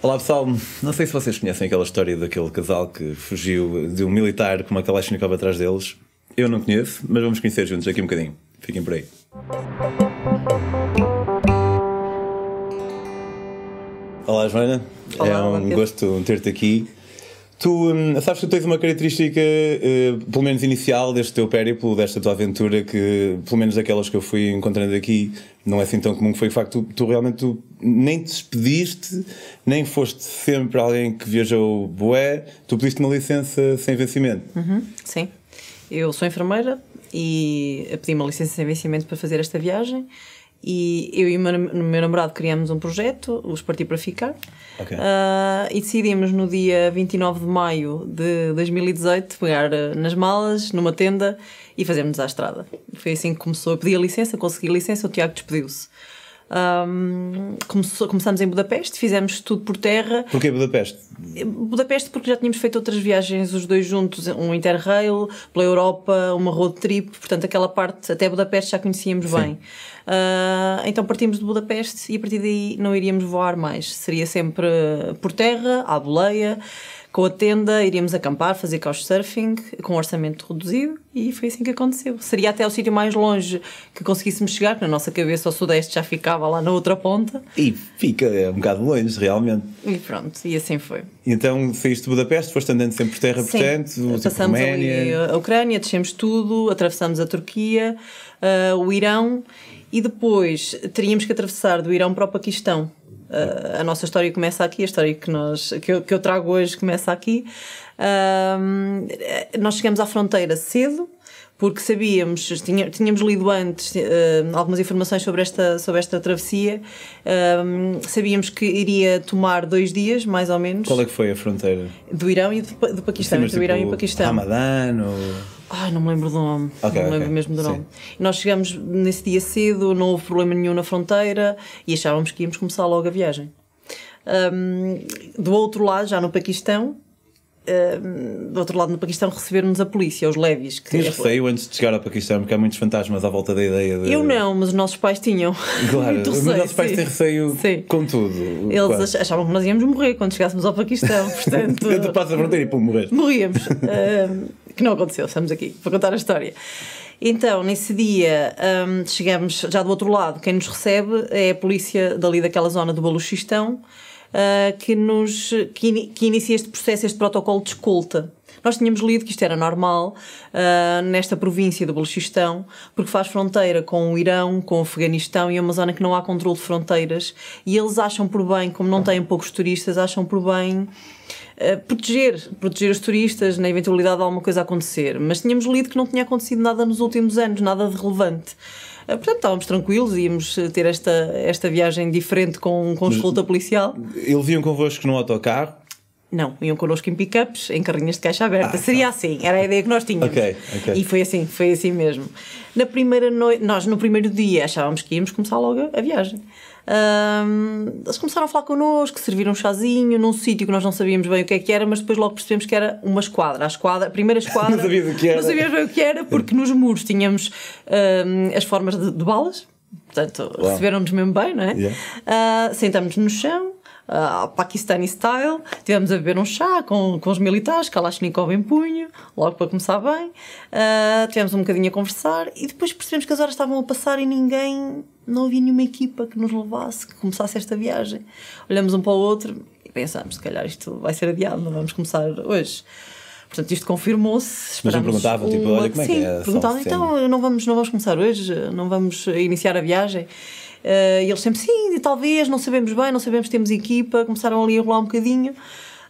Olá pessoal, não sei se vocês conhecem aquela história daquele casal que fugiu de um militar com uma Kalashnikov atrás deles. Eu não conheço, mas vamos conhecer juntos aqui um bocadinho. Fiquem por aí. Olá Joana, Olá, é um Mateus. gosto ter-te aqui. Tu hum, sabes que tens uma característica, eh, pelo menos inicial, deste teu périplo, desta tua aventura, que, pelo menos daquelas que eu fui encontrando aqui, não é assim tão comum, que foi o facto tu, tu realmente tu nem te despediste, nem foste sempre alguém que viajou boé, tu pediste uma licença sem vencimento. Uhum, sim. Eu sou enfermeira e pedi uma licença sem vencimento para fazer esta viagem. E eu e o meu, nam- meu namorado criamos um projeto, os Partir para Ficar, Ok. Ah, e decidimos no dia 29 de maio de 2018 pegar ah, nas malas, numa tenda e fazermos à estrada. Foi assim que começou. Eu pedi a licença, consegui a licença, o Tiago despediu-se. Começou- começámos em Budapeste, fizemos tudo por terra. Porquê Budapeste? Budapeste porque já tínhamos feito outras viagens os dois juntos, um interrail pela Europa, uma road trip, portanto aquela parte até Budapeste já conhecíamos bem. Ah, então partimos de Budapeste e a partir daí não iríamos voar mais, seria sempre por terra, à boleia, com a tenda, iríamos acampar, fazer couchsurfing, com um orçamento reduzido e foi assim que aconteceu. Seria até o sítio mais longe que conseguíssemos chegar, que na nossa cabeça o sudeste já ficava lá na outra ponta E fica é um bocado longe, realmente. e pronto, e assim foi. Então saíste de Budapeste, foste andando sempre por terra, portanto, tipo passamos ali a Ucrânia, descemos tudo, atravessamos a Turquia, ah, o Irão e depois teríamos que atravessar do Irão para o Paquistão. A nossa história começa aqui, a história que, nós, que, eu, que eu trago hoje começa aqui. Nós chegamos à fronteira cedo, porque sabíamos, tinha- tínhamos lido antes ah, algumas informações sobre esta, sobre esta travessia, sabíamos que iria tomar dois dias, mais ou menos, Qual é que foi a fronteira? do Irão e do, do Paquistão, entre o Irão e o Paquistão. Ramadã ou... Ai, não me lembro do nome. Ok, não me lembro ok. mesmo do nome. Nós chegamos nesse dia cedo, não houve problema nenhum na fronteira e achávamos que íamos começar logo a viagem. Ahm, do outro lado, já no Paquistão, ahm, do outro lado no Paquistão, receberam-nos a polícia, os levies. Que Tinhas receio antes de chegar ao Paquistão, porque há muitos fantasmas à volta da ideia de... Eu não, mas os nossos pais tinham. Claro, Muito os receio, nossos pais sim. têm receio Sim. com tudo. Eles quase. ach- achavam que nós íamos morrer quando chegássemos ao Paquistão, portanto. Tu passas a fronteira e pum, morreste. morríamos. Ahm, que não aconteceu, estamos aqui para contar a história. Então, nesse dia, ahm, chegamos já do outro lado. Quem nos recebe é a polícia dali daquela zona do Baluchistão ah, que, nos, que, ini- que inicia este processo, este protocolo de escolta. Nós tínhamos lido que isto era normal ah, nesta província do Baluchistão, porque faz fronteira com o Irão, com o Afeganistão e é uma zona que não há controle de fronteiras. E eles acham por bem, como não têm poucos turistas, acham por bem Uh, proteger, proteger os turistas na eventualidade de alguma coisa acontecer. Mas tínhamos lido que não tinha acontecido nada nos últimos anos, nada de relevante. Uh, portanto, estávamos tranquilos, íamos uh, ter esta, esta viagem diferente com, com escolta policial. Eles iam convosco num autocarro. Não, iam connosco em pick-ups, em carrinhas de caixa aberta. Seria assim, era a ideia que nós tínhamos. Ok, ok. E foi assim, foi assim mesmo. Na primeira noite, nós no primeiro dia achávamos que íamos começar logo a viagem. Eles começaram a falar connosco, serviram um chazinho num sítio que nós não sabíamos bem o que é que era, mas depois logo percebemos que era uma esquadra. A esquadra, a primeira esquadra. Não sabias o que era. Não sabíamos bem o que era, porque nos muros tínhamos as formas de, de balas. Portanto, receberam-nos mesmo bem, não é? Yeah. Ah, Sentamos-nos no chão, uh, Pakistani style, tivemos a beber um chá com, com os militares, Kalashnikov em punho, logo para começar bem. Ah, tivemos um bocadinho a conversar e depois percebemos que as horas estavam a passar e ninguém, não havia nenhuma equipa que nos levasse, que começasse esta viagem. Olhamos um para o outro e pensamos, se calhar isto vai ser adiado, não vamos começar hoje. Portanto, isto confirmou-se. Mas não perguntavam, tipo, olha, como é que Sim, é? Só perguntavam, então não vamos, não vamos começar hoje, não vamos iniciar a viagem. Eh, e eles sempre, sim, talvez, não sabemos bem, não sabemos temos equipa, começaram ali a rolar um bocadinho.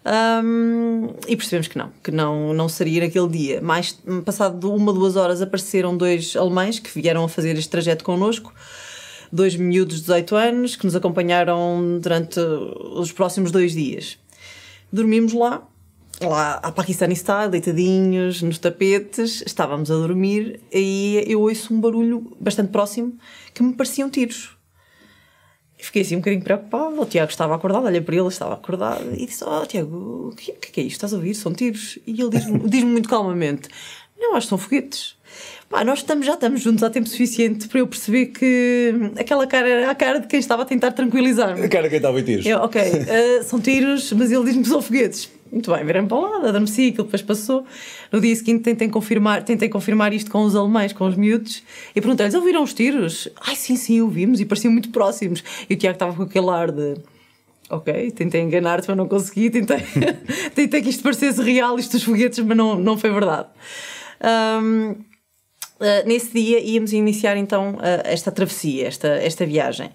Ahm, e percebemos que não, que não, não seria naquele dia. Mais passado uma, duas horas apareceram dois alemães que vieram a fazer este trajeto connosco, dois miúdos de 18 anos que nos acompanharam durante os próximos dois dias. Dormimos lá, lá à Pakistani style, deitadinhos nos tapetes, estávamos a dormir e eu ouço um barulho bastante próximo que me pareciam tiros. E Fiquei assim um bocadinho preocupada. O Tiago estava acordado, olhei para ele, estava acordado e disse: Oh, Tiago, o que, o que é isto? Estás a ouvir? São tiros. E ele diz-me diz muito calmamente: Não, acho que são foguetes. Pá, nós estamos, já estamos juntos há tempo suficiente para eu perceber que aquela cara era a cara de quem estava a tentar tranquilizar-me. A cara de quem estava em tiros. Eu, ok, uh, são tiros, mas ele diz-me que são foguetes. Muito bem, virei para o lado, adormeci, aquilo depois passou. No dia seguinte tentei confirmar, tentei confirmar isto com os alemães, com os miúdos, e perguntei-lhes: ouviram os tiros? Ai, sim, sim, ouvimos, e pareciam muito próximos. E o Tiago estava com aquele ar de. Ok, tentei enganar-te, mas não consegui. Tentei, tentei que isto parecesse real, isto dos foguetes, mas não, não foi verdade. Um, Uh, nesse dia íamos iniciar então uh, esta travessia, esta, esta viagem.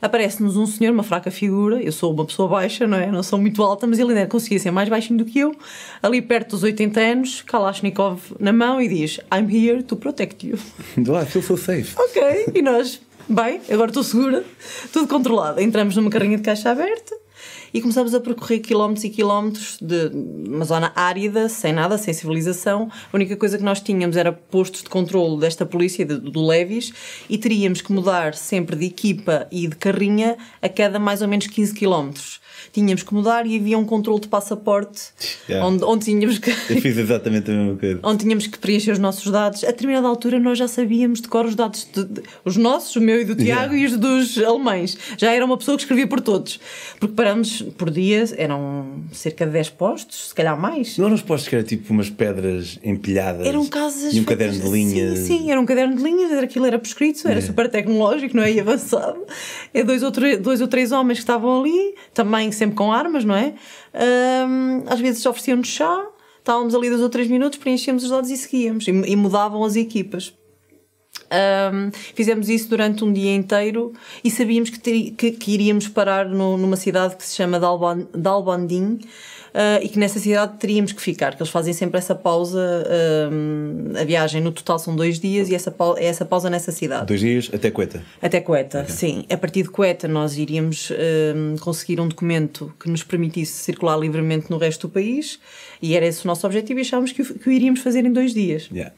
Aparece-nos um senhor, uma fraca figura, eu sou uma pessoa baixa, não é? Não sou muito alta, mas ele ainda conseguia ser mais baixinho do que eu, ali perto dos 80 anos, Kalashnikov na mão e diz: I'm here to protect you. Do lado, feel so safe. Ok, e nós, bem, agora estou segura, tudo controlado. Entramos numa carrinha de caixa aberta e começamos a percorrer quilómetros e quilómetros de uma zona árida, sem nada, sem civilização. A única coisa que nós tínhamos era postos de controle desta polícia, de, do Levis, e teríamos que mudar sempre de equipa e de carrinha a cada mais ou menos 15 quilómetros tínhamos que mudar e havia um controle de passaporte yeah. onde, onde tínhamos que. Eu fiz exatamente a mesma coisa. onde tínhamos que preencher os nossos dados. A determinada altura nós já sabíamos de cor os dados, de, de, os nossos, o meu e do Tiago, yeah. e os dos alemães. Já era uma pessoa que escrevia por todos. Porque paramos por dia, eram cerca de 10 postos, se calhar mais. Não eram os postos que eram tipo umas pedras empilhadas. Eram casas. E um caderno de linhas. Sim, sim, era um caderno de linhas, aquilo era prescrito, era yeah. super tecnológico, não é? E avançado. É dois ou, dois ou três homens que estavam ali, também sempre com armas, não é? Um, às vezes ofereciam-nos chá, estávamos ali dois ou três minutos, preenchíamos os dados e seguíamos. E, e mudavam as equipas. Um, fizemos isso durante um dia inteiro e sabíamos que, ter, que, que iríamos parar no, numa cidade que se chama Dalbandin uh, e que nessa cidade teríamos que ficar, que eles fazem sempre essa pausa, uh, a viagem no total são dois dias e essa, pausa, essa pausa nessa cidade. Dois dias até Coeta? Até Coeta, okay. sim. A partir de Coeta nós iríamos uh, conseguir um documento que nos permitisse circular livremente no resto do país e era esse o nosso objetivo e achávamos que o, que o iríamos fazer em dois dias. Yeah.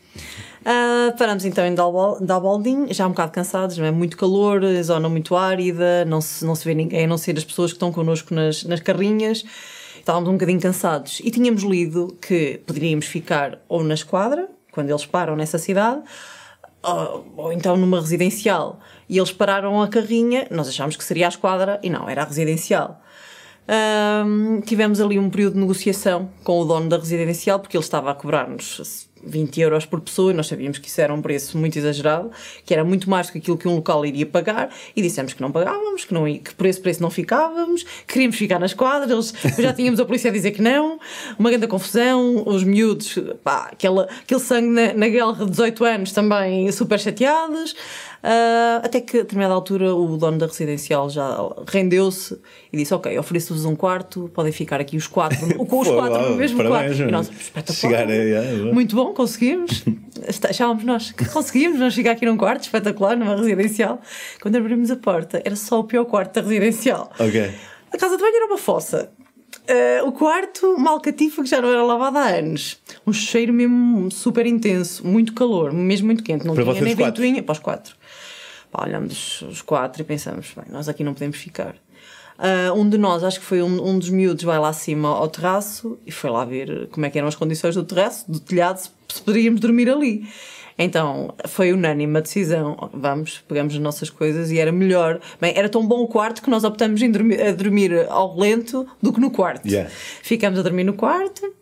Uh, paramos então em Dalbaldin, já um bocado cansados, não é? Muito calor, zona muito árida, não se, não se vê ninguém, a não ser as pessoas que estão connosco nas, nas carrinhas estávamos um bocadinho cansados e tínhamos lido que poderíamos ficar ou na esquadra, quando eles param nessa cidade, ou, ou então numa residencial. E eles pararam a carrinha, nós achámos que seria a esquadra e não, era a residencial. Um, tivemos ali um período de negociação com o dono da residencial porque ele estava a cobrar-nos 20 euros por pessoa e nós sabíamos que isso era um preço muito exagerado, que era muito mais do que aquilo que um local iria pagar e dissemos que não pagávamos, que, não, que por esse preço não ficávamos, queríamos ficar nas quadras, já tínhamos a polícia a dizer que não, uma grande confusão, os miúdos, pá, aquele, aquele sangue na, na guerra de 18 anos também super chateados. Uh, até que a determinada altura o dono da residencial já rendeu-se e disse: Ok, ofereço-vos um quarto, podem ficar aqui os quatro, com os quatro no mesmo parabéns, quarto. E nós, espetacular. Chegar, Muito bom, conseguimos. Achávamos nós que conseguimos nós chegar aqui num quarto espetacular, numa residencial. Quando abrimos a porta, era só o pior quarto da residencial. Ok. A casa de banho era uma fossa. Uh, o quarto, uma alcatifa que já não era lavada há anos. Um cheiro mesmo super intenso, muito calor, mesmo muito quente. Não para tinha nem ventoinha. Para os quatro. Pá, olhamos os quatro e pensamos, bem, nós aqui não podemos ficar. Uh, um de nós, acho que foi um, um, dos miúdos, vai lá acima ao terraço e foi lá ver como é que eram as condições do terraço, do telhado, se, se poderíamos dormir ali. Então foi unânime a decisão: vamos, pegamos as nossas coisas e era melhor. Bem, era tão bom o quarto que nós optamos em dormir, a dormir ao relento do que no quarto. Yeah. Ficamos a dormir no quarto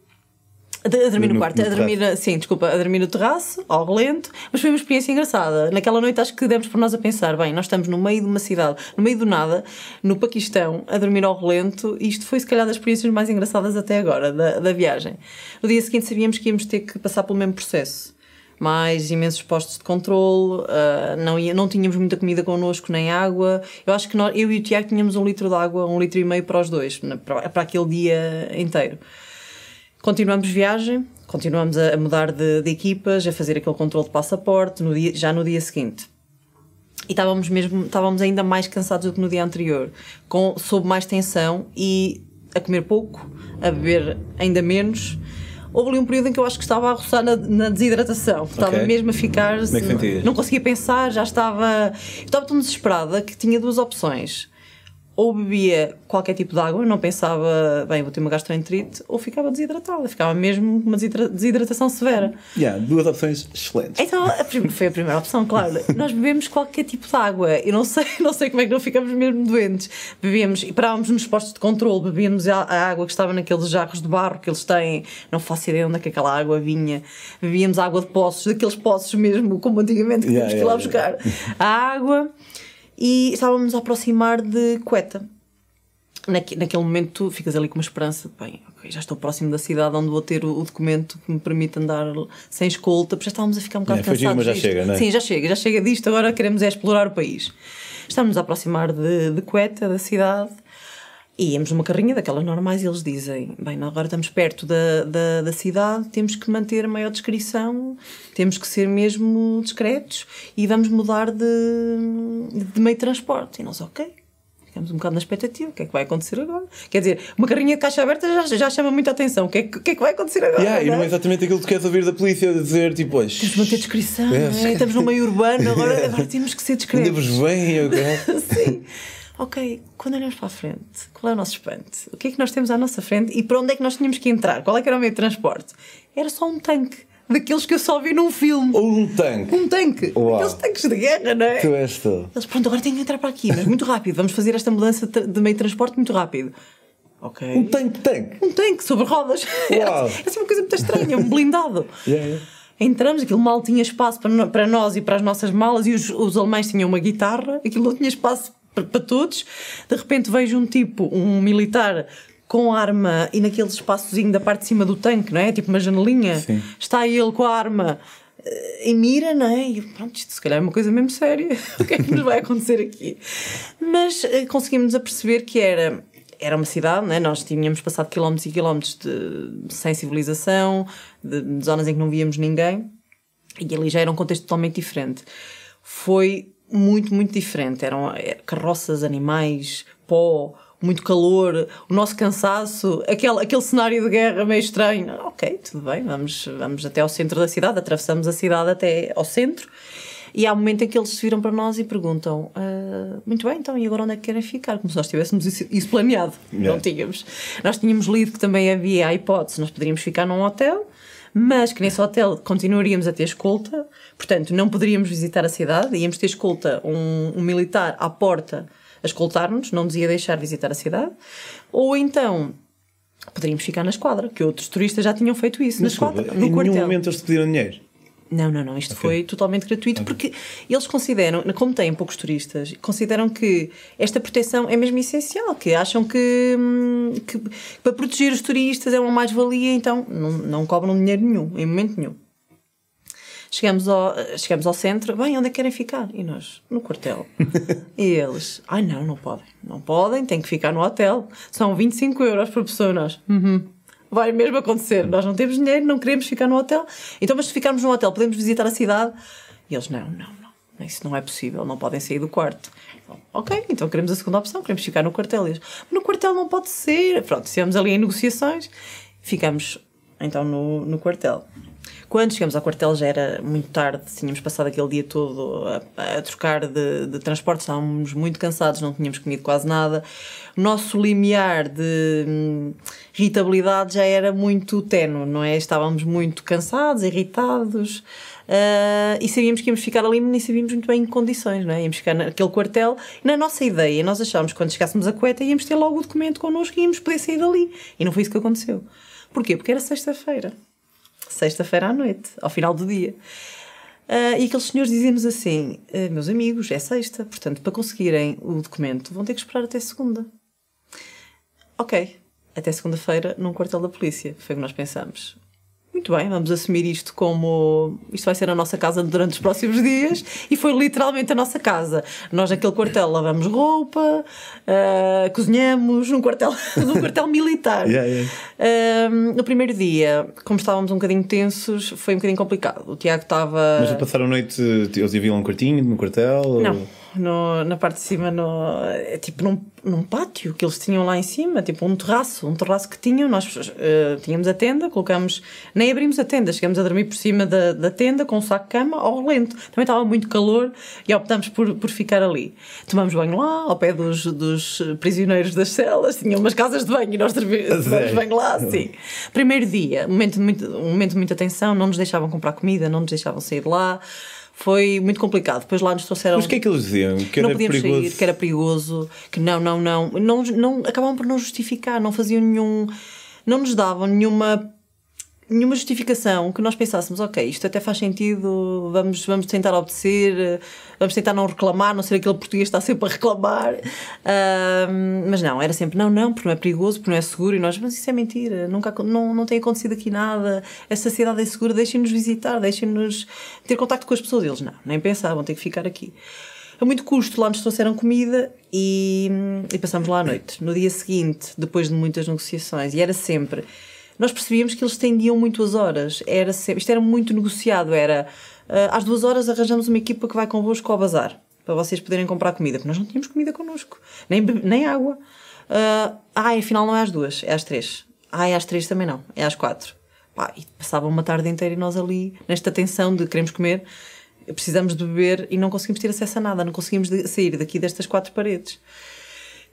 a, dormir no, no quarto, no a dormir, terraço. sim, desculpa, a dormir no terraço, ao relento, mas foi uma experiência engraçada. Naquela noite acho que demos por nós a pensar, bem, nós estamos no meio de uma cidade, no meio do nada, no Paquistão, a dormir ao relento, e isto foi se calhar das experiências mais engraçadas até agora, da, da viagem. No dia seguinte sabíamos que íamos ter que passar pelo mesmo processo. Mais imensos postos de controle, uh, não, ia, não tínhamos muita comida connosco, nem água. Eu acho que nós, eu e o Tiago tínhamos um litro de água, um litro e meio para os dois, para, para aquele dia inteiro. Continuamos viagem, continuamos a, mudar de, de, equipas, a fazer aquele controle de passaporte no dia, já no dia seguinte. E estávamos mesmo, estávamos ainda mais cansados do que no dia anterior, com, sob mais tensão e a comer pouco, a beber ainda menos. Houve ali um período em que eu acho que estava a roçar na, na desidratação. Okay. Estava mesmo a ficar. Como é que não, não conseguia pensar, já estava. Estava tão desesperada que tinha duas opções ou bebia qualquer tipo de água, não pensava, bem, vou ter uma gastroenterite, ou ficava desidratada, ficava mesmo com uma desidratação severa. Yeah, duas opções excelentes. Então, a foi a primeira opção, claro. Nós bebemos qualquer tipo de água. Eu não sei, não sei como é que não ficamos mesmo doentes. Bebíamos e parávamos nos postos de controle, bebíamos a, a, água que estava naqueles jarros de barro que eles têm, não faço ideia onde é que aquela água vinha. Bebíamos água de poços, daqueles poços mesmo, como antigamente que yeah, tínhamos yeah, que ir lá yeah. buscar. A água e estávamos a aproximar de Cueta. Naque, naquele momento tu ficas ali com uma esperança, bem, okay, já estou próximo da cidade onde vou ter o, o, documento que me permite andar sem escolta, porque já estávamos a ficar um bocado é, cansados. Mas já chega, não é? Sim, já chega, já chega disto, agora queremos é explorar o país. Estamos a aproximar de, de Cueta, da cidade, e íamos numa carrinha daquelas normais e eles dizem: Bem, agora estamos perto da, da, da, cidade, temos que manter a maior descrição, temos que ser mesmo discretos e vamos mudar de, de meio de transporte. E nós, ok. Ficamos um bocado na expectativa, o que é que vai acontecer agora? Quer dizer, uma carrinha de caixa aberta já, já chama muita atenção, o que, é, o que é que vai acontecer agora? Yeah, não é? E não é exatamente aquilo que tu queres ouvir da polícia, dizer tipo, hoje. Temos de manter descrição, é, é? estamos no meio urbano, agora, agora temos que ser discretos. Ainda-vos bem, ok? Sim ok, quando olhamos para a frente, qual é o nosso espanto? O que é que nós temos à nossa frente e para onde é que nós tínhamos que entrar? Qual é que era o meio de transporte? Era só um tanque. Daqueles que eu só vi num filme. Um tanque. Um tanque. Uau. Aqueles tanques de guerra, não é? Tu és tu. Eles, pronto, agora tenho que entrar para aqui, mas muito rápido. Vamos fazer esta mudança de meio de transporte muito rápido. Ok. Um tanque-tanque. Um tanque sobre rodas. Uau. é assim uma coisa muito estranha, um blindado. yeah, yeah. Entramos, aquilo mal tinha espaço para, para nós e para as nossas malas, e os, os alemães tinham uma guitarra, aquilo não tinha espaço para todos. De repente vejo um tipo, um militar com arma e naquele espaçozinho da parte de cima do tanque, não é? Tipo uma janelinha. Sim. Está ele com a arma em mira, não é? E pronto, isto se calhar é uma coisa mesmo séria. o que é que nos vai acontecer aqui? Mas uh, conseguimos aperceber que era era uma cidade, né? nós tínhamos passado quilómetros e quilómetros de, sem civilização, de, de, zonas em que não víamos ninguém, e ali já era um contexto totalmente diferente. Foi muito, muito diferente. Eram é, carroças, animais, pó, muito calor, o nosso cansaço, aquele, aquele cenário de guerra meio estranho. Ok, tudo bem, vamos, vamos até ao centro da cidade, atravessamos a cidade até ao centro. E há um momento em que eles se viram para nós e perguntam: uh, Muito bem, então, e agora onde é que querem ficar? Como se nós tivéssemos isso, isso planeado. Yeah. Não tínhamos. Nós tínhamos lido que também havia a hipótese, nós poderíamos ficar num hotel mas que nesse hotel continuaríamos a ter escolta, portanto, não poderíamos visitar a cidade, íamos ter escolta, um, um militar à porta a escoltar-nos, não nos ia deixar visitar a cidade, ou então poderíamos ficar na esquadra, que outros turistas já tinham feito isso, na esquadra, no em quartel. Em nenhum momento eles te pediram dinheiro? Não, não, não. Isto okay. foi totalmente gratuito okay. porque eles consideram, como têm poucos turistas, consideram que esta proteção é mesmo essencial, que acham que, hum, que para proteger os turistas é uma mais-valia, então não, não cobram dinheiro nenhum, em momento nenhum. Chegamos ao, chegamos ao centro, bem, onde é que querem ficar? E nós, no quartel. e eles, ai não, não podem, não podem, têm que ficar no hotel. São 25 euros por pessoa. Nós, uhum vai mesmo acontecer. Nós não temos dinheiro, não queremos ficar no hotel. Então, mas se ficarmos no hotel, podemos visitar a cidade? E eles, não, não, não. Isso não é possível, não podem sair do quarto. Ok, então queremos a segunda opção, queremos ficar no quartel. E eles, no quartel não pode ser. Pronto, estivemos ali em negociações, ficamos então no, no quartel. Quando chegamos ao quartel já era muito tarde, tínhamos passado aquele dia todo a, a trocar de, de transporte, estávamos muito cansados, não tínhamos comido quase nada. O nosso limiar de hum, irritabilidade já era muito tenue, não é? Estávamos muito cansados, irritados. Uh, e sabíamos que íamos ficar ali, mas nem sabíamos muito bem em condições, não é? Íamos ficar naquele quartel na nossa ideia, nós achávamos que quando chegássemos a Coeta íamos ter logo o documento connosco e íamos poder sair dali. E não foi isso que aconteceu. Porquê? Porque era sexta-feira sexta-feira à noite, ao final do dia. Uh, e aqueles senhores diziam-nos assim: uh, meus amigos, é sexta, portanto, para conseguirem o documento vão ter que esperar até segunda. Ok, até segunda-feira num quartel da polícia, foi o que nós pensamos. Muito bem, vamos assumir isto como isto vai ser a nossa casa durante os próximos dias e foi literalmente a nossa casa. Nós naquele quartel lavamos roupa, uh, cozinhamos num quartel, num quartel militar. yeah, yeah. Uh, no primeiro dia, como estávamos um bocadinho tensos, foi um bocadinho complicado. O Tiago estava. Mas passaram a noite, eles viviam um quartinho no quartel? Não. No, na parte de cima, no, é tipo num, num pátio que eles tinham lá em cima, tipo um terraço, um terraço que tinham. Nós uh, tínhamos a tenda, colocamos, nem abrimos a tenda, chegamos a dormir por cima da, da tenda com um saco de cama ao relento. Também estava muito calor e optámos por, por ficar ali. Tomamos banho lá, ao pé dos, dos prisioneiros das celas, tinham umas casas de banho e nós tomamos banho lá, sim. Primeiro dia, momento de muito, um momento de muita tensão, não nos deixavam comprar comida, não nos deixavam sair de lá foi muito complicado. Depois lá nos trouxeram. Mas o que é que eles diziam? Que não podíamos perigoso. sair, que era perigoso, que não, não, não. não, não acabavam por não justificar, não faziam nenhum. Não nos davam nenhuma nenhuma justificação que nós pensássemos, ok, isto até faz sentido, vamos, vamos tentar obedecer, vamos tentar não reclamar, não ser aquele português que está sempre a reclamar. Uh, mas não, era sempre não, não, porque não é perigoso, porque não é seguro. E nós, mas isso é mentira, nunca, não, não tem acontecido aqui nada, esta cidade é segura, deixem-nos visitar, deixem-nos ter contacto com as pessoas. Eles não, nem pensavam, ter que ficar aqui. A muito custo, lá nos trouxeram comida e, e passámos lá à noite. No dia seguinte, depois de muitas negociações, e era sempre nós percebíamos que eles estendiam muito as horas. Era sempre, isto era muito negociado. Era uh, às duas horas arranjamos uma equipa que vai convosco ao bazar para vocês poderem comprar comida, porque nós não tínhamos comida connosco, nem, nem água. Uh, ah, afinal não é às duas, é às três. Ah, é às três também não, é às quatro. Pá, e passava uma tarde inteira e nós ali, nesta tensão de queremos comer, precisamos de beber e não conseguimos ter acesso a nada, não conseguimos sair daqui destas quatro paredes.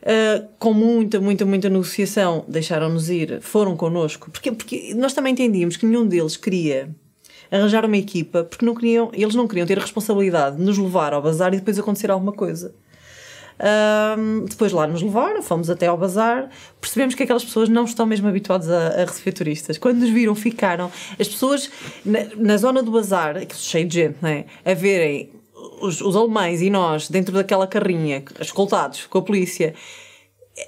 Uh, com muita, muita, muita negociação, deixaram-nos ir, foram connosco, porque, porque nós também entendíamos que nenhum deles queria arranjar uma equipa, porque não queriam, eles não queriam ter a responsabilidade de nos levar ao bazar e depois acontecer alguma coisa. Uh, depois lá nos levaram, fomos até ao bazar, percebemos que aquelas pessoas não estão mesmo habituadas a, a receber turistas. Quando nos viram, ficaram. As pessoas na, na zona do bazar, cheio de gente, não é? a verem os, os alemães e nós dentro daquela carrinha, escoltados com a polícia,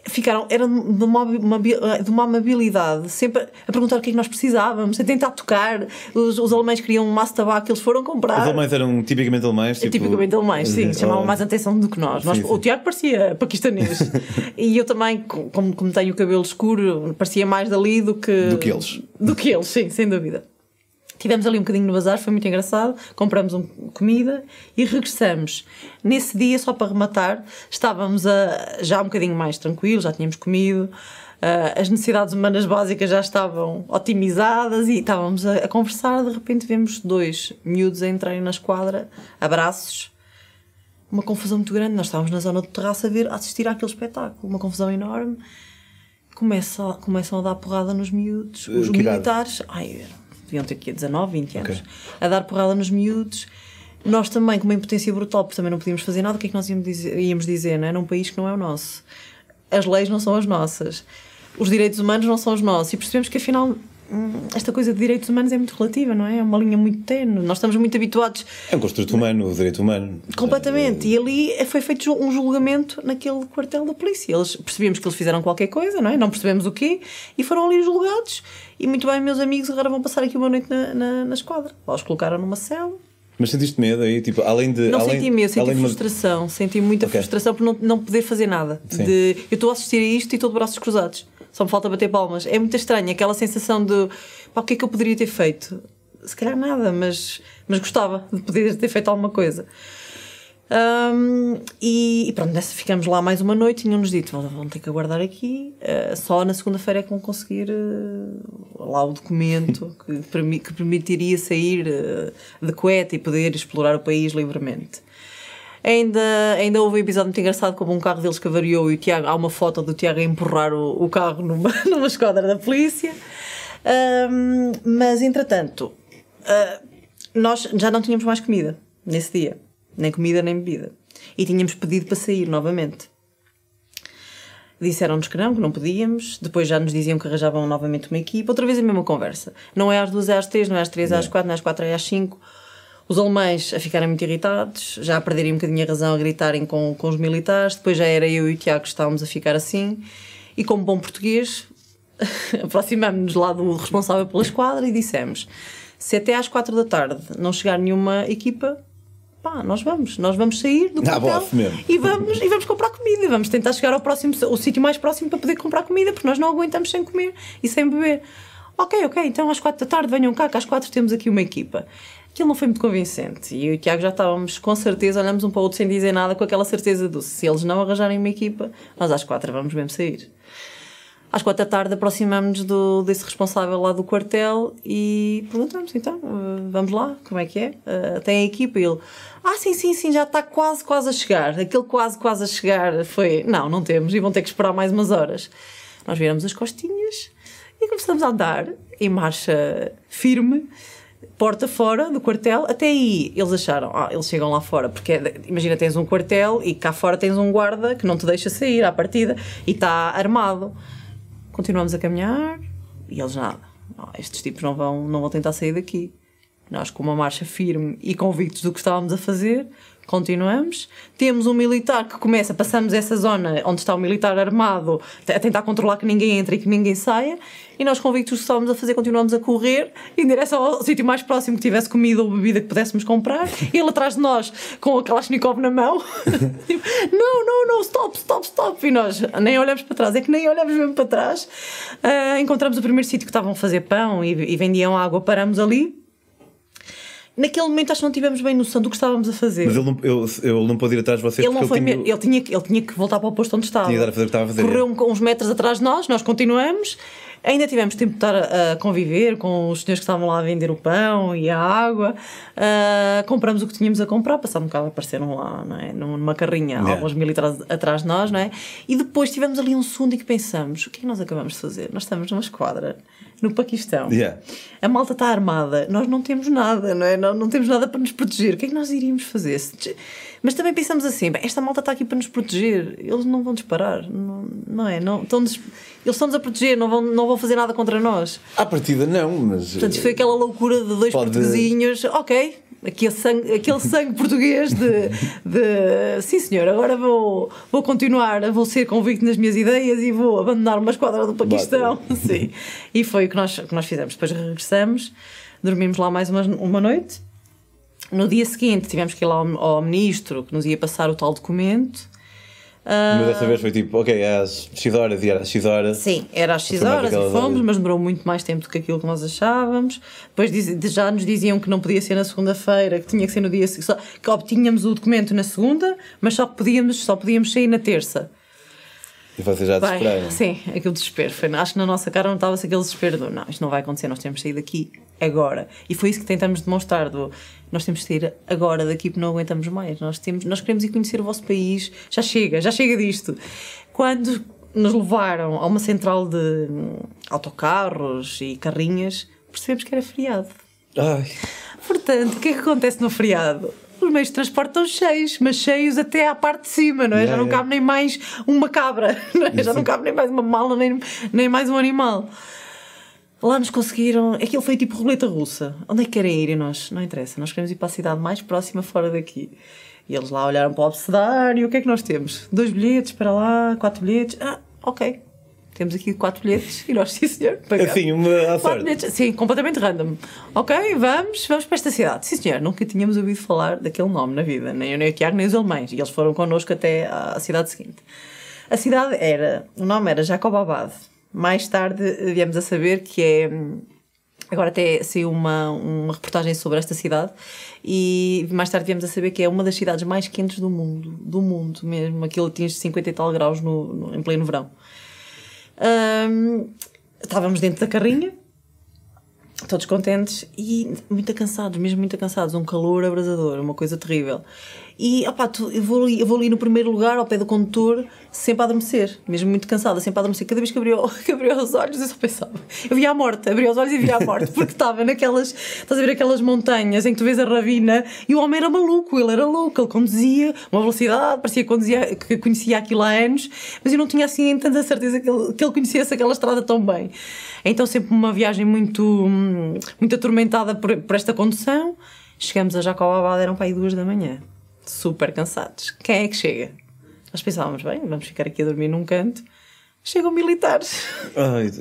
ficaram, era de uma, uma, de uma amabilidade, sempre a perguntar o que é que nós precisávamos, a tentar tocar. Os, os alemães queriam um maço de tabaco eles foram comprar. Os alemães eram tipicamente alemães? Tipo... Tipicamente alemães, sim, chamavam mais atenção do que nós. nós sim, sim. O Tiago parecia paquistanês. e eu também, como, como tenho o cabelo escuro, parecia mais dali do que. Do que eles. Do que eles, sim, sem dúvida. Tivemos ali um bocadinho no bazar, foi muito engraçado. Compramos um, comida e regressamos. Nesse dia, só para rematar, estávamos a, já um bocadinho mais tranquilos, já tínhamos comido, uh, as necessidades humanas básicas já estavam otimizadas e estávamos a, a, conversar. De repente, vemos dois miúdos a entrarem na esquadra, abraços. Uma confusão muito grande. Nós estávamos na zona do terraço a ver, a assistir àquele espetáculo. Uma confusão enorme. Começa, começam a dar porrada nos miúdos. Os que militares. Ai, deviam ter aqui 19, 20 anos, okay. a dar porrada nos miúdos. Nós também, com uma impotência brutal, porque também não podíamos fazer nada, o que é que nós íamos dizer, íamos dizer não é? num país que não é o nosso? As leis não são as nossas, os direitos humanos não são os nossos, e percebemos que afinal esta coisa de direitos humanos é muito relativa, não é? É uma linha muito tenue. Nós estamos muito habituados. É um construto humano, o direito humano. Completamente. E ali foi feito um julgamento naquele quartel da polícia. Eles percebemos que eles fizeram qualquer coisa, não é? Não percebemos o quê, e foram ali julgados. E muito bem, meus amigos agora vão passar aqui uma noite na, na, na esquadra. Lá os colocaram numa cela. Mas sentiste medo aí? Tipo, além de. Não além, senti medo, senti frustração. Uma... Senti muita okay. frustração por não, não poder fazer nada. De, eu estou a assistir a isto e estou de braços cruzados. Só me falta bater palmas. É muito estranho aquela sensação de pá, o que é que eu poderia ter feito? Se calhar nada, mas, mas gostava de poder ter feito alguma coisa. Um, e, e, pronto, nessa ficamos lá mais uma noite. Tinham-nos dito: vão, ter que aguardar aqui. Uh, só na segunda-feira é que vão conseguir uh, lá o documento que, permi que permitiria sair uh, de Cueta e poder explorar o país livremente. Ainda, ainda houve um episódio muito engraçado como um carro deles que avariou e o Tiago, há uma foto do Tiago a empurrar o, o carro numa, numa esquadra da polícia. Um, mas entretanto, nós já não tínhamos mais comida nesse dia nem comida nem bebida. E tínhamos pedido para sair novamente. Disseram-nos que não, que não podíamos. Depois já nos diziam que arranjavam novamente uma equipa. Outra vez a mesma conversa. Não é às duas, é às três, não é às três, é às quatro, não é às quatro, é às cinco. Os alemães a ficarem muito irritados, já a perderem um bocadinho a razão a gritarem com, com os militares. Depois já era eu e o Tiago que estávamos a ficar assim. E como bom português, aproximámos-nos lá do responsável pela esquadra e dissemos: se até às quatro da tarde não chegar nenhuma equipa, pá, nós vamos, nós vamos sair do hotel e vamos, e vamos comprar comida, vamos tentar chegar ao próximo, o sítio mais próximo para poder comprar comida, porque nós não aguentamos sem comer e sem beber. Ok, ok, então às quatro da tarde venham cá, que às quatro temos aqui uma equipa. Aquilo não foi muito convincente. E eu e o Tiago já estávamos com certeza, olhamos um para o outro sem dizer nada, com aquela certeza de se eles não arranjarem uma equipa, nós às quatro vamos mesmo sair. Às quatro da tarde aproximamos-nos desse responsável lá do quartel e perguntamos, então, uh, vamos lá, como é que é? Uh, tem a equipa? E ele, ah, sim, sim, sim, já está quase, quase a chegar. Aquele quase, quase a chegar foi, não, não temos e vão ter que esperar mais umas horas. Nós viramos as costinhas e começamos a andar em marcha firme porta fora do quartel, até aí eles acharam, ah, eles chegam lá fora, porque imagina, tens um quartel e cá fora tens um guarda que não te deixa sair à partida e está armado. Continuamos a caminhar e eles nada. Oh, estes tipos não vão, não vão tentar sair daqui. Nós, com uma marcha firme e convictos do que estávamos a fazer, continuamos. Temos um militar que começa, passamos essa zona onde está o militar armado, a tentar controlar que ninguém entre e que ninguém saia, e nós, convictos do que estávamos a fazer, continuamos a correr em direção ao sítio mais próximo que tivesse comida ou bebida que pudéssemos comprar, ele atrás de nós com a Kalashnikov na mão, tipo, não, não, não, stop, stop, stop, e nós nem olhamos para trás, é que nem olhamos mesmo para trás. Uh, encontramos o primeiro sítio que estavam a fazer pão e, e vendiam água, paramos ali naquele momento acho que não tivemos bem noção do que estávamos a fazer. Mas ele não, ele, ele não pôde ir atrás de vocês ele não foi ele tinha... ele tinha, ele tinha que voltar para o posto onde estava. Tinha que fazer o que estava a fazer. Correu uns metros atrás de nós, nós continuamos. Ainda tivemos tempo de estar a, conviver com os senhores que estavam lá a vender o pão e a água. Uh, compramos o que tínhamos a comprar, passado um bocado apareceram lá, não é? numa carrinha, yeah. alguns militares atrás de nós, não é? E depois tivemos ali um segundo e que pensamos: o que é que nós acabamos de fazer? Nós estamos numa esquadra no Paquistão. Yeah. A malta está armada, nós não temos nada, não é? Não, não temos nada para nos proteger. O que é que nós iríamos fazer? Mas também pensamos assim: bem, esta malta está aqui para nos proteger, eles não vão disparar, não, não é? Não, estão eles estão-nos a proteger, não vão, não vão fazer nada contra nós. À partida, não, mas. Portanto, foi aquela loucura de dois pode... portuguesinhos, ok, aquele sangue, aquele sangue português de, de sim senhor, agora vou, vou continuar, vou ser convicto nas minhas ideias e vou abandonar uma esquadra do Paquistão. Sim. E foi o que nós, que nós fizemos. Depois regressamos, dormimos lá mais uma, uma noite. No dia seguinte tivemos que ir lá ao, ao ministro que nos ia passar o tal documento mas dessa vez foi tipo, ok, é às X horas e era às X horas. Sim, era às X horas e fomos, mas demorou muito mais tempo do que aquilo que nós achávamos. Depois já nos diziam que não podia ser na segunda-feira, que tinha que ser no dia seguinte, que obtínhamos o documento na segunda, mas só podíamos, só podíamos sair na terça. E vocês já desesperaram? Sim, aquele desespero. Foi, acho que na nossa cara não estava-se aquele desespero do não, isto não vai acontecer, nós temos de sair daqui agora. E foi isso que tentamos demonstrar: do, nós temos de sair agora daqui porque não aguentamos mais. Nós, temos, nós queremos ir conhecer o vosso país, já chega, já chega disto. Quando nos levaram a uma central de autocarros e carrinhas, percebemos que era feriado. Ai. Portanto, o que é que acontece no feriado? Os meios de transporte estão cheios, mas cheios até à parte de cima, não é? Yeah, já não yeah. cabe nem mais uma cabra, não é? já não cabe nem mais uma mala, nem, nem mais um animal. Lá nos conseguiram. Aquilo foi tipo roleta russa. Onde é que querem ir? E nós, não interessa, nós queremos ir para a cidade mais próxima fora daqui. E eles lá olharam para o abecedário. O que é que nós temos? Dois bilhetes para lá, quatro bilhetes. Ah, ok temos aqui quatro bilhetes e nós, sim senhor, pagamos. Assim, uma à sorte. Bilhetes, sim, completamente random. Ok, vamos, vamos para esta cidade. Sim senhor, nunca tínhamos ouvido falar daquele nome na vida, nem eu, nem o Tiago, nem os alemães. E eles foram connosco até à cidade seguinte. A cidade era, o nome era Jacobabad. Mais tarde viemos a saber que é. Agora até saiu uma, uma reportagem sobre esta cidade e mais tarde viemos a saber que é uma das cidades mais quentes do mundo, do mundo mesmo. Aquilo atinge 50 e tal graus no, no em pleno verão. Um, estávamos dentro da carrinha, todos contentes e muito cansados, mesmo muito cansados, um calor abrasador, uma coisa terrível. E opá, tu, eu, vou ali, eu vou ali no primeiro lugar, ao pé do condutor, sempre a adormecer, mesmo muito cansada, sempre a adormecer. Cada vez que abriu, que os olhos, eu só pensava. Eu via a morte, abria os olhos e via a morte, porque estava naquelas, estás a ver aquelas montanhas em que tu vês a ravina e o homem era maluco, ele era louco, ele conduzia uma velocidade, parecia que, conduzia, que conhecia aquilo há anos, mas eu não tinha assim tanta certeza que ele, que ele conhecesse aquela estrada tão bem. Então, sempre uma viagem muito, muito atormentada por, por esta condução. Chegamos a Jacobabad, eram para aí duas da manhã super cansados. Quem é que chega? Nós pensávamos, bem, vamos ficar aqui a dormir num canto. Chegam militares. Ai.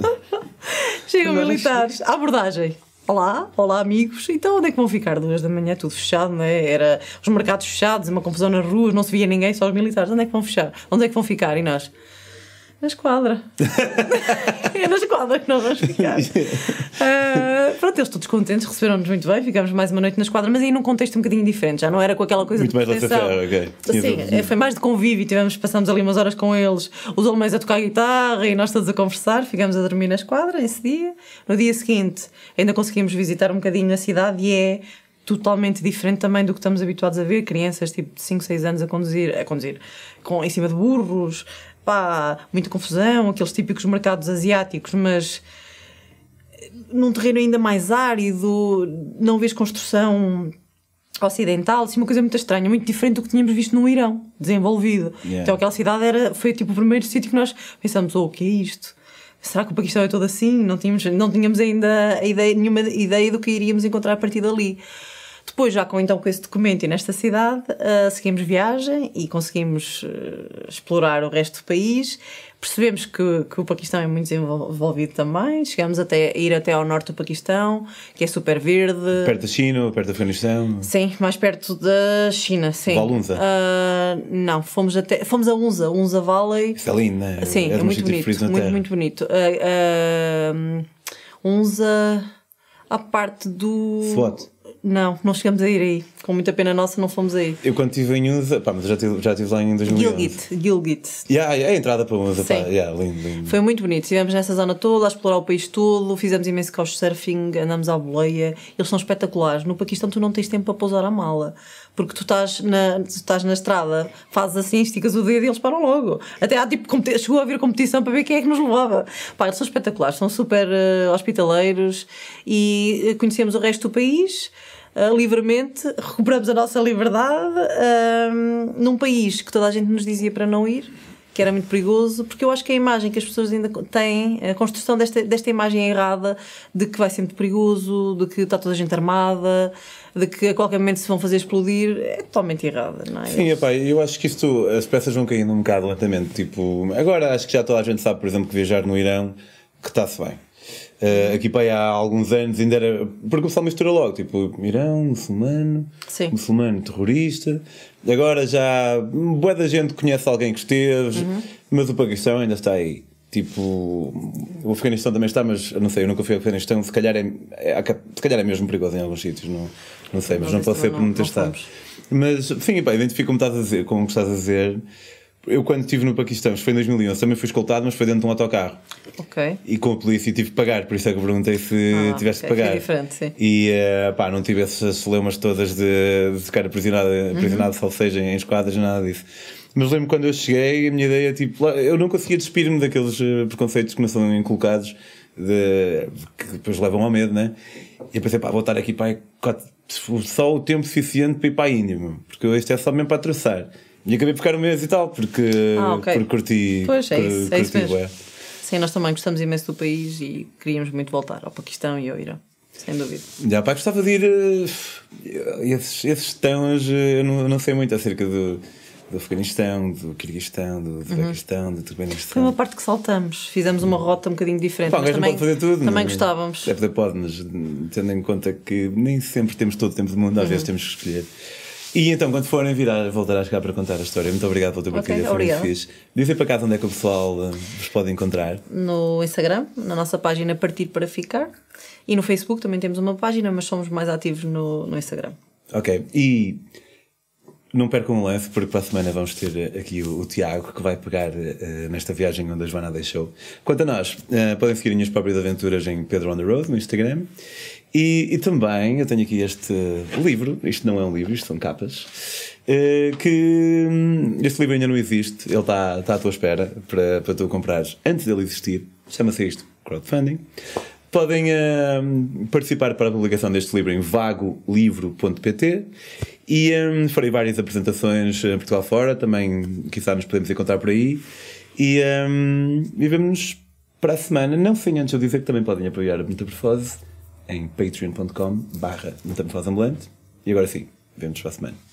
Chegam militares. A abordagem. Olá, olá amigos. Então onde é que vão ficar? Duas da manhã, tudo fechado, não é? Era os mercados fechados, uma confusão nas ruas, não se via ninguém, só os militares. Onde é que vão fechar? Onde é que vão ficar? E nós? Na esquadra. é na esquadra que nós vamos ficar. Uh, pronto, eles todos contentes, receberam-nos muito bem, ficámos mais uma noite na esquadra, mas aí num contexto um bocadinho diferente, já não era com aquela coisa muito de mais proteção. ok. Sim, foi mais de convívio, tivemos, passamos ali umas horas com eles, os alemães a tocar guitarra e nós todos a conversar, ficámos a dormir na esquadra esse dia. No dia seguinte ainda conseguimos visitar um bocadinho a cidade e é totalmente diferente também do que estamos habituados a ver, crianças tipo de 5, 6 anos a conduzir, a conduzir com, em cima de burros, pá, muita confusão, aqueles típicos mercados asiáticos, mas num terreno ainda mais árido, não vês construção ocidental, assim, uma coisa muito estranha, muito diferente do que tínhamos visto no Irão, desenvolvido. Yeah. Então aquela cidade era, foi tipo o primeiro sítio que nós pensamos, oh, o que é isto? Será que o Paquistão é todo assim? Não tínhamos, não tínhamos ainda a ideia, nenhuma ideia do que iríamos encontrar a partir dali. Depois, já com, então, com esse documento e nesta cidade, uh, seguimos viagem e conseguimos uh, explorar o resto do país. Percebemos que, que o Paquistão é muito desenvolvido também. Chegamos até, a ir até ao norte do Paquistão, que é super verde. Perto da China, perto do Afeganistão? Sim, mais perto da China, sim. Valunza? Uh, não, fomos, até, fomos a Unza, Unza Valley. Isso é lindo, né? Sim, é, é muito bonito. Muito, muito bonito. Uh, Unza, a parte do... Swat. Não, não chegamos a ir aí. Com muita pena nossa, não fomos aí. Eu quando estive em USA, pá, mas já estive, já estive lá em 2011. Gilgit, Gilgit. Yeah, yeah, a entrada para USA, Sim. pá, yeah, lindo, lindo. Foi muito bonito. Estivemos nessa zona toda, a explorar o país todo, fizemos imenso couchsurfing, andamos à boleia. Eles são espetaculares. No Paquistão tu não tens tempo para pousar a mala. Porque tu estás na, tu estás na estrada, fazes assim, esticas o dedo e eles param logo. Até há tipo, chegou a haver competição para ver quem é que nos levava. Pá, eles são espetaculares, são super eh, hospitaleiros e eh, conhecemos o resto do país. uh, livremente, recuperamos a nossa liberdade um, num país que toda a gente nos dizia para não ir, que era muito perigoso, porque eu acho que a imagem que as pessoas ainda têm, a construção desta, desta imagem errada de que vai ser muito perigoso, de que está toda a gente armada, de que a qualquer momento se vão fazer explodir, é totalmente errada, não é? Sim, epá, eu acho que isto, as peças vão caindo um bocado lentamente. Tipo, agora acho que já toda a gente sabe, por exemplo, que viajar no Irão, que está-se bem. Uh, aqui aí há alguns anos ainda era. Porque o pessoal mistura logo, tipo, Irão, muçulmano, Sim. muçulmano terrorista. Agora já. Boa da gente conhece alguém que esteve, mas o Paquistão ainda está aí. Tipo, o Afeganistão também está, mas não sei, eu nunca fui ao Afeganistão. Se calhar é, é, se calhar é mesmo perigoso em alguns sítios, não, não sei, mas Não, não, pode isso ser por não- ter estado. fomos. Mas, sim, pá, identifico-me estás a dizer, com o que estás a dizer. Eu, quando estive no Paquistão, foi em 2011, também fui escoltado, mas foi dentro de um autocarro. Ok. E com a polícia tive que pagar, por isso é que eu perguntei se Ah, tiveste ok, que pagar. foi diferente, sim. E eh, pá, não tive essas leumas todas de, de ficar aprisionado, Uhum. aprisionado só seja em esquadras, nada disso. Mas lembro quando eu cheguei, a minha ideia, tipo, lá- eu não conseguia despir-me daqueles eh, preconceitos que não são inculcados, de, que depois levam ao medo, né? E eu pensei, pá, vou estar aqui pá, só o tempo suficiente para ir para a Índia, meu, porque isto é só mesmo para atravessar. E acabei por ficar um mês e tal, porque, Ah, ok. porque curti. Pois, é isso, é isso mesmo. Sim, nós também gostamos imenso do país e queríamos muito voltar ao Paquistão e ao Irão, sem dúvida. Já, pá, gostava de ir. eh, esses, esses tãos, eu não, não sei muito acerca do, do Afeganistão, do Kirguistão, do Uzbequistão, do Uhum. Foi Turkmenistão. uma parte que saltamos, fizemos uma rota um bocadinho diferente. Pá, mas também, pode fazer tudo. Também não- gostávamos. É pode, mas tendo em conta que nem sempre temos todo o tempo do mundo, às Uhum. vezes temos que escolher. E então, quando forem virar, voltar a chegar para contar a história. Muito obrigado pela tua partilha, foi muito fixe. Dizem para casa onde é que o pessoal eh, vos pode encontrar. No Instagram, na nossa página Partir para Ficar. E no Facebook também temos uma página, mas somos mais ativos no, no Instagram. Ok, e não percam um lance, porque para a semana vamos ter eh, aqui o, o Tiago que vai pegar eh, nesta viagem onde a Joana deixou. Quanto a nós, eh, podem seguir minhas próprias aventuras em Pedro on the Road no Instagram. E, e também eu tenho aqui este livro, isto não é um livro, isto são capas. eh, que hum, este livro ainda não existe, ele está, está à tua espera para, para tu comprares antes dele existir. Chama-se isto crowdfunding. Podem hum, participar para a publicação deste livro em vagolivro.pt e hum, farei várias apresentações em Portugal fora, também quizá nos podemos encontrar por aí. E, hum, e vemo-nos para a semana, não sem antes eu dizer que também podem apoiar a Metamorfose em patreon.com barra Metamorfose Ambulante. E agora sim, vemos para a semana.